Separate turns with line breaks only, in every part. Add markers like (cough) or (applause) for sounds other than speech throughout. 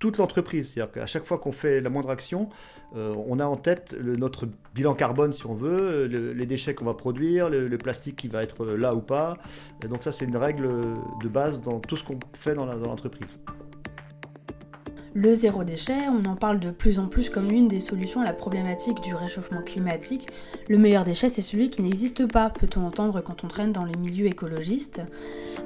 toute l'entreprise. C'est-à-dire qu'à chaque fois qu'on fait la moindre action, euh, on a en tête notre bilan carbone, si on veut, le, les déchets qu'on va produire, le, plastique qui va être là ou pas. Donc ça, c'est une règle de base dans tout ce qu'on fait dans l'entreprise.
Le zéro déchet, on en parle de plus en plus comme l'une des solutions à la problématique du réchauffement climatique. Le meilleur déchet, c'est celui qui n'existe pas, peut-on entendre quand on traîne dans les milieux écologistes.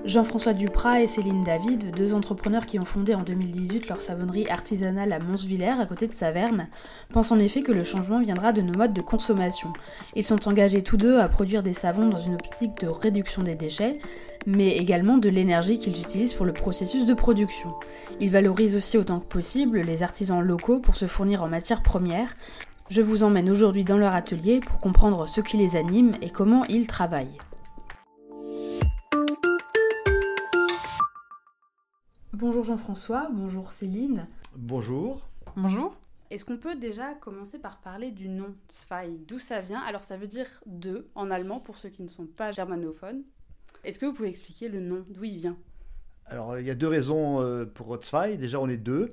Jean-François Duprat et Céline David, deux entrepreneurs qui ont fondé en 2018 leur savonnerie artisanale à Monsvillers, à côté de Saverne, pensent en effet que le changement viendra de nos modes de consommation. Ils sont engagés tous deux à produire des savons dans une optique de réduction des déchets, mais également de l'énergie qu'ils utilisent pour le processus de production. Ils valorisent aussi autant que possible les artisans locaux pour se fournir en matières premières. Je vous emmène aujourd'hui dans leur atelier pour comprendre ce qui les anime et comment ils travaillent. Bonjour Jean-François, bonjour Céline.
Bonjour.
Bonjour.
Est-ce qu'on peut déjà commencer par parler du nom Zwei D'où ça vient? Alors ça veut dire deux en allemand pour ceux qui ne sont pas germanophones. Est-ce que vous pouvez expliquer le nom, d'où il vient?
Alors, il y a deux raisons euh, pour Zwei. Déjà, on est deux.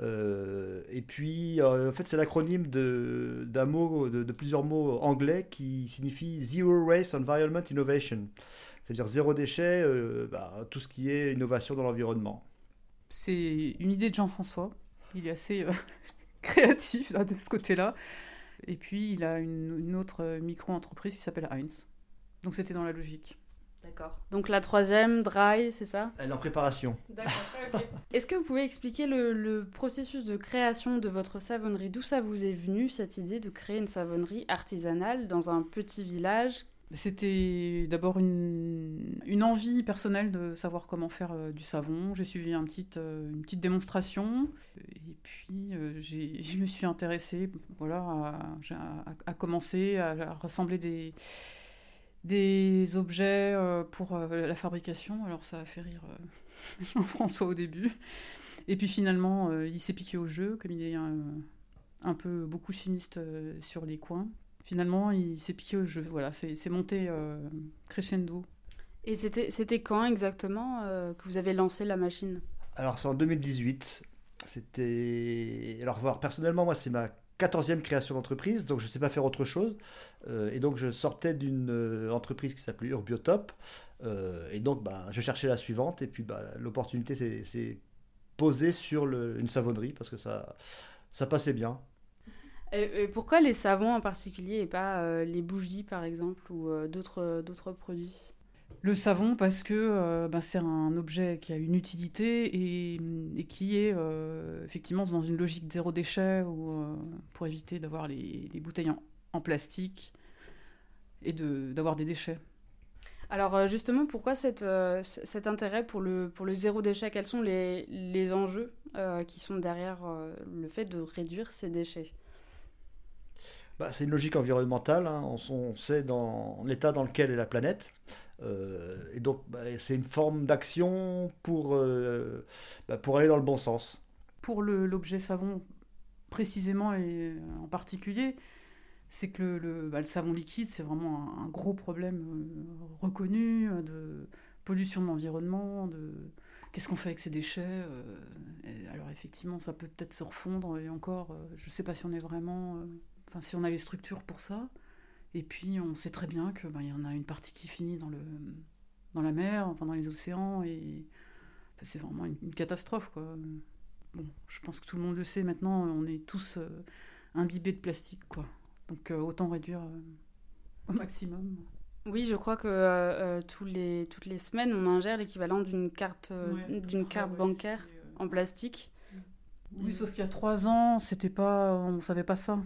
Euh, et puis, euh, en fait, c'est l'acronyme de, d'un mot, de, plusieurs mots anglais qui signifie Zero Waste Environment Innovation. C'est-à-dire zéro déchet, bah, tout ce qui est innovation dans l'environnement.
C'est une idée de Jean-François. Il est assez (laughs) créatif de ce côté-là. Et puis, il a une, une autre micro-entreprise qui s'appelle Heinz. Donc, c'était dans la logique.
D'accord. Donc la troisième, dry, c'est ça?
Elle est en préparation.
D'accord, (laughs) Est-ce que vous pouvez expliquer le, processus de création de votre savonnerie? D'où ça vous est venu, cette idée de créer une savonnerie artisanale dans un petit village?
C'était d'abord une, une, envie personnelle de savoir comment faire euh, du savon. J'ai suivi un petit, euh, une petite démonstration et puis euh, (laughs) je me suis intéressée voilà, à, à commencer à rassembler des, des objets euh, pour euh, la fabrication. Alors ça a fait rire euh, (laughs) Jean-François au début. Et puis finalement, il s'est piqué au jeu, comme il est un, peu beaucoup chimiste sur les coins. Finalement, il s'est piqué au jeu. Voilà, c'est monté crescendo.
Et c'était quand exactement que vous avez lancé la machine?
Alors c'est en 2018. C'était. Alors, voir, personnellement, moi, c'est ma 14e création d'entreprise, donc je ne sais pas faire autre chose. Euh, et donc je sortais d'une euh, entreprise qui s'appelait Urbiotop. Euh, et donc bah, je cherchais la suivante, et puis bah, l'opportunité s'est posée sur une savonnerie, parce que ça, ça passait bien.
Et, pourquoi les savons en particulier, et pas les bougies par exemple, ou d'autres produits?
Le savon parce que euh, ben, c'est un objet qui a une utilité et, qui est euh, effectivement dans une logique zéro déchet ou euh, pour éviter d'avoir les, bouteilles en, plastique et d'avoir des déchets.
Alors justement, pourquoi cet intérêt pour le, zéro déchet? Quels sont les enjeux qui sont derrière le fait de réduire ces déchets?
Bah, C'est une logique environnementale. Hein. On, sait dans l'état dans lequel est la planète. Euh, et donc, bah, c'est une forme d'action pour, euh, bah, pour aller dans le bon sens.
Pour l'objet savon, précisément et en particulier, c'est que le, savon liquide, c'est vraiment un, gros problème euh, reconnu de pollution de l'environnement, de qu'est-ce qu'on fait avec ces déchets. alors effectivement, ça peut peut-être se refondre, et encore, je ne sais pas si on est vraiment... Enfin, si on a les structures pour ça. Et puis on sait très bien qu'il ben, y en a une partie qui finit dans, le, dans la mer, enfin dans les océans, et c'est vraiment une, catastrophe. Quoi. Bon, je pense que tout le monde le sait maintenant, on est tous euh, imbibés de plastique. Quoi. Donc euh, autant réduire euh, au maximum.
Oui, je crois que tous les, toutes les semaines, on ingère l'équivalent d'une carte, d'une carte bancaire en plastique.
Oui, sauf qu'il y a trois ans, c'était pas, on savait pas ça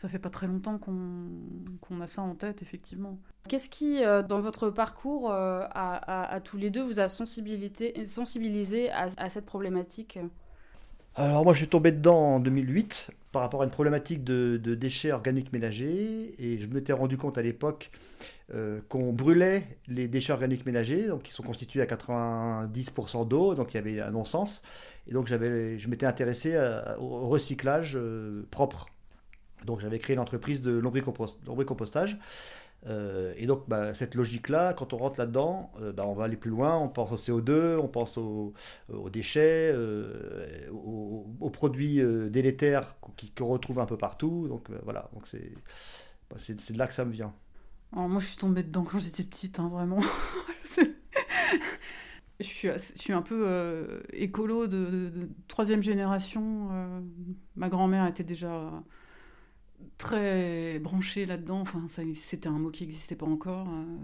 ça fait pas très longtemps qu'on a ça en tête, effectivement.
Qu'est-ce qui, euh, dans votre parcours, euh, à, tous les deux, vous a sensibilisé à, cette problématique?
Alors moi je suis tombé dedans en 2008 par rapport à une problématique de, déchets organiques ménagers et je m'étais rendu compte à l'époque euh, qu'on brûlait les déchets organiques ménagers, donc qui sont constitués à 90% d'eau, donc il y avait un non-sens. Et donc je m'étais intéressé au recyclage euh, propre. Donc j'avais créé une entreprise de lombricompostage. Euh, et donc, bah, cette logique-là, quand on rentre là-dedans, euh, bah, on va aller plus loin. On pense au CO2, on pense aux, déchets, euh, aux, produits délétères qu'on retrouve un peu partout. Donc voilà, donc bah, c'est de là que ça me vient.
moi, je suis tombée dedans quand j'étais petite, hein, vraiment. (laughs) je, suis, je suis un peu écolo de, de, troisième génération. ma grand-mère était déjà très branché là-dedans. Enfin, c'était un mot qui n'existait pas encore. Euh,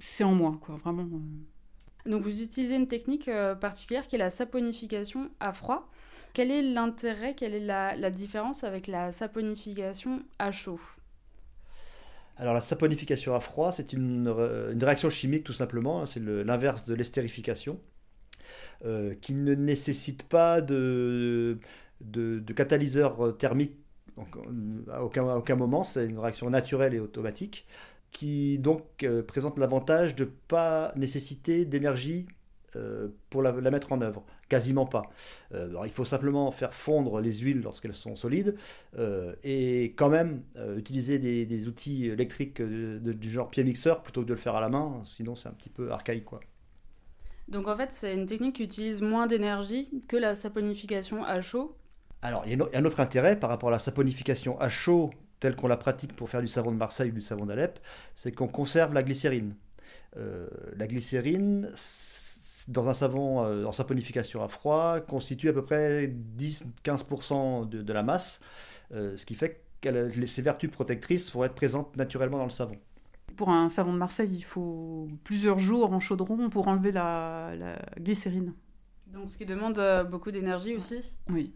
c'est en moi, quoi, vraiment. Euh.
Donc, vous utilisez une technique euh, particulière qui est la saponification à froid. Quel est l'intérêt, quelle est la, différence avec la saponification à chaud?
Alors la saponification à froid, c'est une, réaction chimique tout simplement, hein. c'est l'inverse de l'estérification, qui ne nécessite pas de, de, de catalyseur thermique euh, à aucun, aucun moment, c'est une réaction naturelle et automatique qui donc euh, présente l'avantage de ne pas nécessiter d'énergie euh, pour la, mettre en œuvre, quasiment pas. il faut simplement faire fondre les huiles lorsqu'elles sont solides et quand même utiliser des, outils électriques du genre pied mixeur plutôt que de le faire à la main, sinon c'est un petit peu archaïque quoi.
Donc en fait c'est une technique qui utilise moins d'énergie que la saponification à chaud
alors, il y a un autre intérêt par rapport à la saponification à chaud, telle qu'on la pratique pour faire du savon de Marseille ou du savon d'Alep, c'est qu'on conserve la glycérine. Euh, la glycérine, dans un savon euh, en saponification à froid, constitue à peu près 10-15% de, la masse, euh, ce qui fait que ses vertus protectrices vont être présentes naturellement dans le savon.
Pour un savon de Marseille, il faut plusieurs jours en chaudron pour enlever la, la glycérine.
Donc ce qui demande beaucoup d'énergie aussi?
Oui.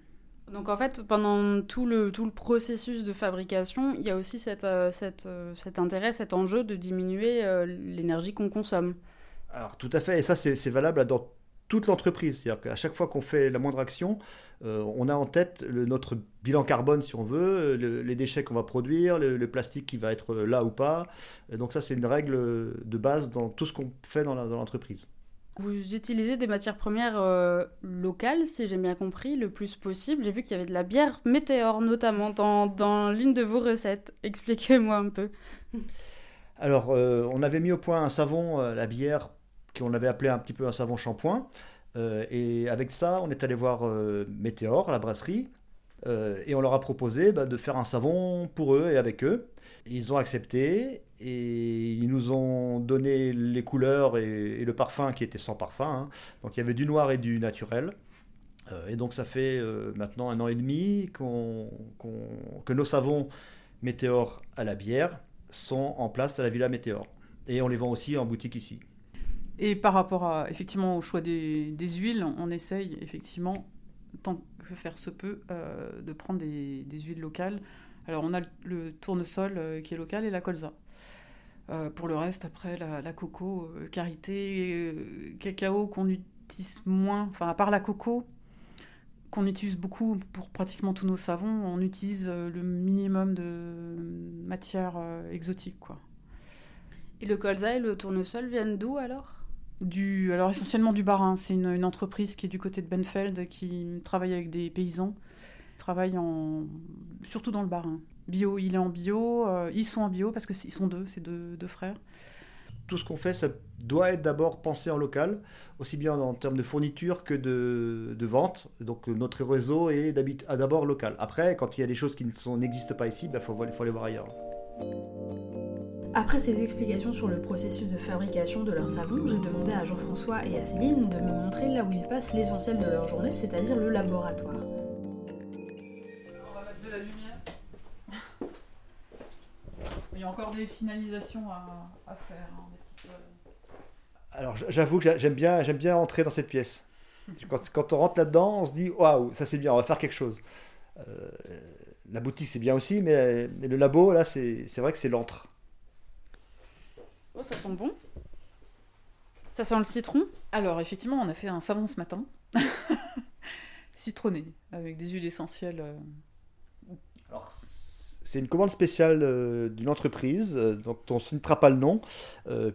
Donc en fait, pendant tout le, tout le processus de fabrication, il y a aussi euh, euh, cet intérêt, cet enjeu de diminuer euh, l'énergie qu'on consomme.
Alors tout à fait, et ça c'est valable dans toute l'entreprise. C'est-à-dire qu'à chaque fois qu'on fait la moindre action, on a en tête notre bilan carbone, si on veut, les déchets qu'on va produire, le, plastique qui va être là ou pas. Donc ça, c'est une règle de base dans tout ce qu'on fait dans l'entreprise.
Vous utilisez des matières premières euh, locales, si j'ai bien compris, le plus possible. J'ai vu qu'il y avait de la bière météore, notamment dans, l'une de vos recettes. Expliquez-moi un peu.
Alors, euh, on avait mis au point un savon, euh, la bière, qu'on avait appelé un petit peu un savon shampoing. et avec ça, on est allé voir Météor, la brasserie, et on leur a proposé bah, de faire un savon pour eux et avec eux. Ils ont accepté et ils nous ont donné les couleurs et, le parfum qui était sans parfum. Hein. Donc il y avait du noir et du naturel. Euh, et donc ça fait euh, maintenant un an et demi que nos savons Météor à la bière sont en place à la Villa Météor. Et on les vend aussi en boutique ici.
Et par rapport à, effectivement au choix des, huiles, on essaye effectivement, tant que faire se peut, euh, de prendre des, huiles locales. Alors on a le, tournesol qui est local et la colza. Euh, pour le reste, après, la, coco, euh, karité, euh, cacao qu'on utilise moins, enfin, à part la coco, qu'on utilise beaucoup pour pratiquement tous nos savons, on utilise le minimum de matière exotique, quoi.
Et le colza et le tournesol viennent d'où alors?
Alors essentiellement du Barin. C'est une, entreprise qui est du côté de Benfeld qui travaille avec des paysans. Travaille surtout dans le Barin. Bio, il est en bio, euh, ils sont en bio parce qu'ils sont deux, c'est deux, frères.
Tout ce qu'on fait, ça doit être d'abord pensé en local, aussi bien en termes de fourniture que de, vente. Donc notre réseau est d'abord local. Après, quand il y a des choses qui n'existent pas ici, il bah, faut, faut aller voir ailleurs.
Après ces explications sur le processus de fabrication de leur savon, j'ai demandé à Jean-François et à Céline de me montrer là où ils passent l'essentiel de leur journée, c'est-à-dire le laboratoire.
y a encore des finalisations à, faire. Hein, euh.
Alors j'avoue que j'aime bien, j'aime bien entrer dans cette pièce. Quand, on rentre là-dedans, on se dit waouh, ça c'est bien, on va faire quelque chose. Euh, la boutique c'est bien aussi, mais, le labo là, c'est vrai que c'est l'antre.
Oh, ça sent bon. Ça sent le citron.
Alors effectivement, on a fait un savon ce matin. (laughs) citronné, avec des huiles essentielles.
Alors, c'est une commande spéciale d'une entreprise, donc on ne citera pas le nom,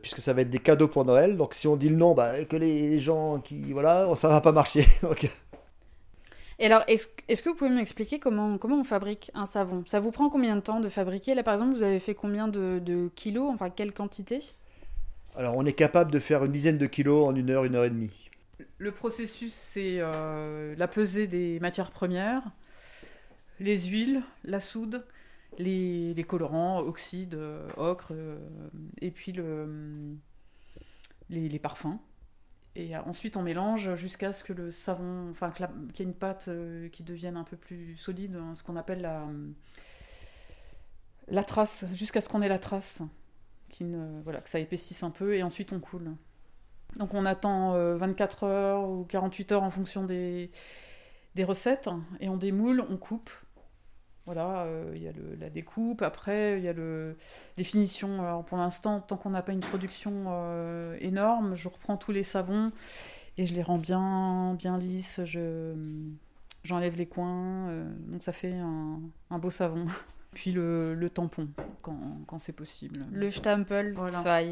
puisque ça va être des cadeaux pour Noël. Donc si on dit le nom, bah, que les gens qui. Voilà, ça va pas marcher. (laughs)
Et alors, est-ce que vous pouvez m'expliquer comment, comment on fabrique un savon? Ça vous prend combien de temps de fabriquer? Là, par exemple, vous avez fait combien de, kilos? Enfin, quelle quantité?
Alors, on est capable de faire une dizaine de kilos en une heure, une heure et demie.
Le processus, c'est euh, la pesée des matières premières, les huiles, la soude, les, colorants, oxyde, euh, ocre, euh, et puis le, les parfums. Et ensuite, on mélange jusqu'à ce que le savon, enfin, qu'il y ait une pâte euh, qui devienne un peu plus solide, hein, ce qu'on appelle la, la trace, jusqu'à ce qu'on ait la trace, qui voilà, que ça épaississe un peu, et ensuite on coule. Donc on attend 24 euh, heures ou 48 heures en fonction des, des recettes, et on démoule, on coupe, voilà, euh, il y a la découpe, après il y a le, les finitions. Alors pour l'instant, tant qu'on n'a pas une production euh, énorme, je reprends tous les savons et je les rends bien, bien lisses. Je, j'enlève les coins, euh, donc ça fait un, beau savon. (laughs) Puis le, tampon, quand, quand c'est possible.
Le Stempel, voilà. (laughs)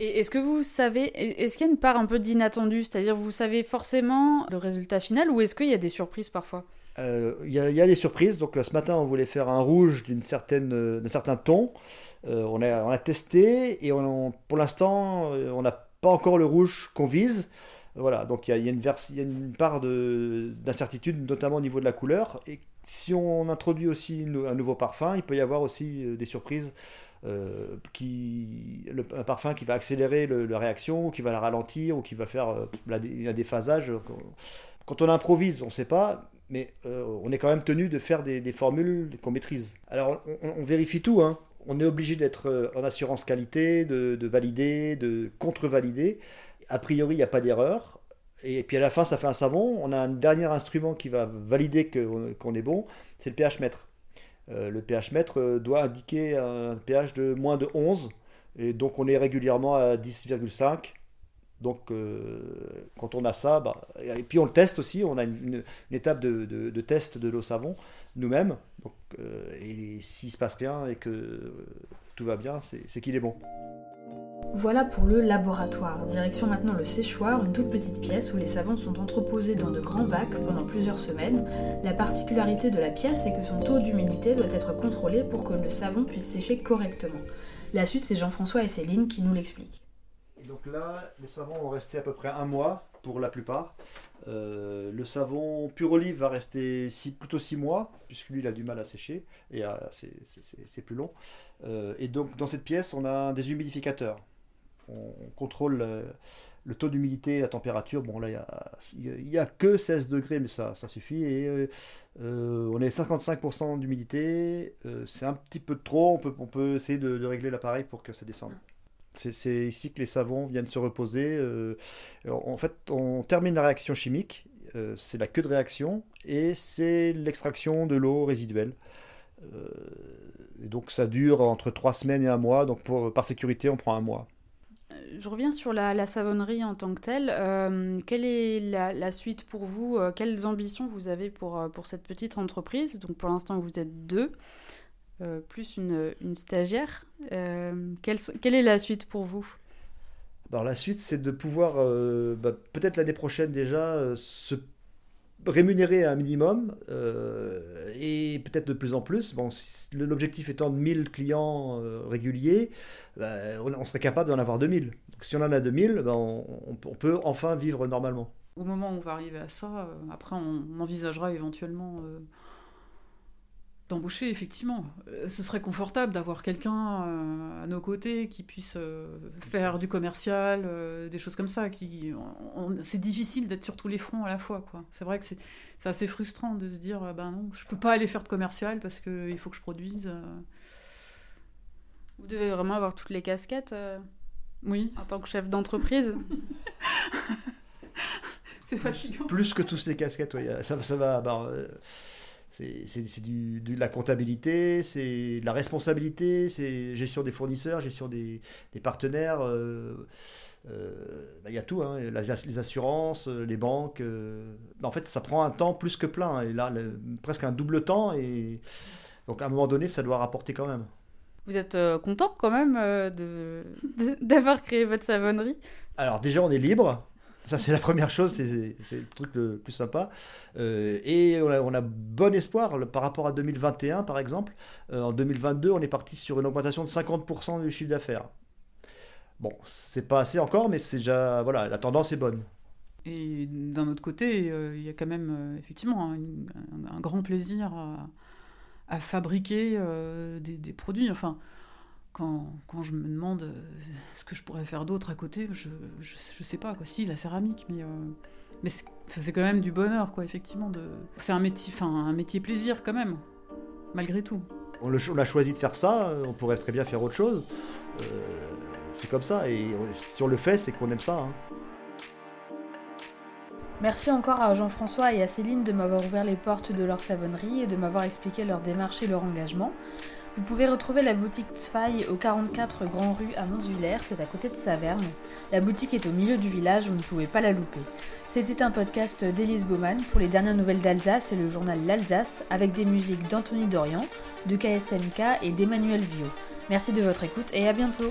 Et est-ce que vous savez, est-ce qu'il y a une part un peu d'inattendu C'est-à-dire, vous savez forcément le résultat final ou est-ce qu'il y a des surprises parfois?
Euh, il y, a des surprises. Donc euh, ce matin, on voulait faire un rouge d'une certaine, euh, d'un certain ton. on, a, on a testé et on, pour l'instant, on n'a pas encore le rouge qu'on vise. Voilà, donc il y a, une, part d'incertitude, notamment au niveau de la couleur. Et si on introduit aussi un nouveau parfum, il peut y avoir aussi des surprises. qui, un parfum qui va accélérer la réaction, qui va la ralentir, ou qui va faire un déphasage. Quand on improvise, on ne sait pas, mais euh, on est quand même tenu de faire des, formules qu'on maîtrise. Alors on, vérifie tout, hein. on est obligé d'être euh, en assurance qualité, de, valider, de contre-valider. A priori, il n'y a pas d'erreur. Et puis à la fin, ça fait un savon. On a un dernier instrument qui va valider qu'on est bon, c'est le pH mètre. Euh, le pH mètre doit indiquer un pH de moins de 11, et donc on est régulièrement à 10,5 donc, euh, quand on a ça, bah, et puis on le teste aussi, on a une, étape de, test de l'eau savon nous-mêmes. Euh, et s'il se passe rien et que tout va bien, c'est qu'il est bon.
Voilà pour le laboratoire. Direction maintenant le séchoir, une toute petite pièce où les savons sont entreposés dans de grands bacs pendant plusieurs semaines. La particularité de la pièce est que son taux d'humidité doit être contrôlé pour que le savon puisse sécher correctement. La suite, c'est Jean-François et Céline qui nous l'expliquent
donc là, les savons vont rester à peu près un mois pour la plupart. Euh, le savon pur olive va rester plutôt six mois, puisque lui il a du mal à sécher et c'est plus long. Euh, et donc dans cette pièce, on a des humidificateurs. On, contrôle le, taux d'humidité, la température. Bon là, il n'y a, que 16 degrés, mais ça, suffit. Et euh, on est 55% d'humidité. c'est un petit peu trop. On peut, essayer de régler l'appareil pour que ça descende. C'est ici que les savons viennent se reposer. Euh, en fait, on termine la réaction chimique, euh, c'est la queue de réaction, et c'est l'extraction de l'eau résiduelle. Euh, donc ça dure entre trois semaines et un mois, donc par sécurité, on prend un mois.
Je reviens sur la, savonnerie en tant que telle. quelle est la, suite pour vous? Quelles ambitions vous avez pour, pour cette petite entreprise? Donc pour l'instant, vous êtes deux. Euh, plus une, stagiaire. Euh, quelle, quelle, est la suite pour vous?
Alors la suite, c'est de pouvoir, euh, bah, peut-être l'année prochaine déjà, se rémunérer un minimum et peut-être de plus en plus. Bon, l'objectif étant de 1000 clients réguliers, bah, on, serait capable d'en avoir 2000. Donc, si on en a 2000, bah, on, on, peut enfin vivre normalement.
Au moment où on va arriver à ça, après on envisagera éventuellement d'embaucher, effectivement. Euh, ce serait confortable d'avoir quelqu'un euh, à nos côtés qui puisse euh, faire du commercial, des choses comme ça. Qui, c'est difficile d'être sur tous les fronts à la fois. Quoi. C'est vrai que c'est, assez frustrant de se dire, ben non, je peux pas aller faire de commercial parce qu'il faut que je produise.
Vous devez vraiment avoir toutes les casquettes.
Oui.
En tant que chef d'entreprise. (laughs)
c'est fatigant.
Plus que tous les casquettes, oui. Ça, ça va. Bah, c'est du, de la comptabilité, c'est de la responsabilité, c'est gestion des fournisseurs, gestion des, des partenaires. Euh, euh, bah, il y a tout, hein, les assurances, euh, les banques. en fait, ça prend un temps plus que plein. Et là, presque un double temps. Et donc, à un moment donné, ça doit rapporter quand même.
Vous êtes content quand même de d'avoir créé votre savonnerie?
Alors, déjà, on est libre. Ça, c'est la première chose, c'est le truc le plus sympa. Euh, et on a, bon espoir par rapport à 2021, par exemple. Euh, en 2022, on est parti sur une augmentation de 50% du chiffre d'affaires. Bon, c'est pas assez encore, mais c'est déjà. Voilà, la tendance est bonne.
Et d'un autre côté, euh, il y a quand même effectivement un, grand plaisir à, fabriquer des, des, produits. Enfin, quand, quand, je me demande euh, ce que je pourrais faire d'autre à côté, je, je, sais pas quoi. Si la céramique, mais euh, mais c'est quand même du bonheur quoi, effectivement. De... C'est un métier, enfin un métier plaisir quand même, malgré tout.
On, le, a choisi de faire ça. Euh, on pourrait très bien faire autre chose. c'est comme ça. Et si on le fait, c'est qu'on aime ça. Hein.
Merci encore à Jean-François et à Céline de m'avoir ouvert les portes de leur savonnerie et de m'avoir expliqué leur démarche et leur engagement. Vous pouvez retrouver la boutique Tzfai au 44 Grand Rue à Montsulaire, c'est à côté de Saverne. La boutique est au milieu du village, vous ne pouvez pas la louper. C'était un podcast d'Élise Baumann pour les dernières nouvelles d'Alsace et le journal L'Alsace, avec des musiques d'Anthony Dorian, de KSMK et d'Emmanuel Viau. Merci de votre écoute et à bientôt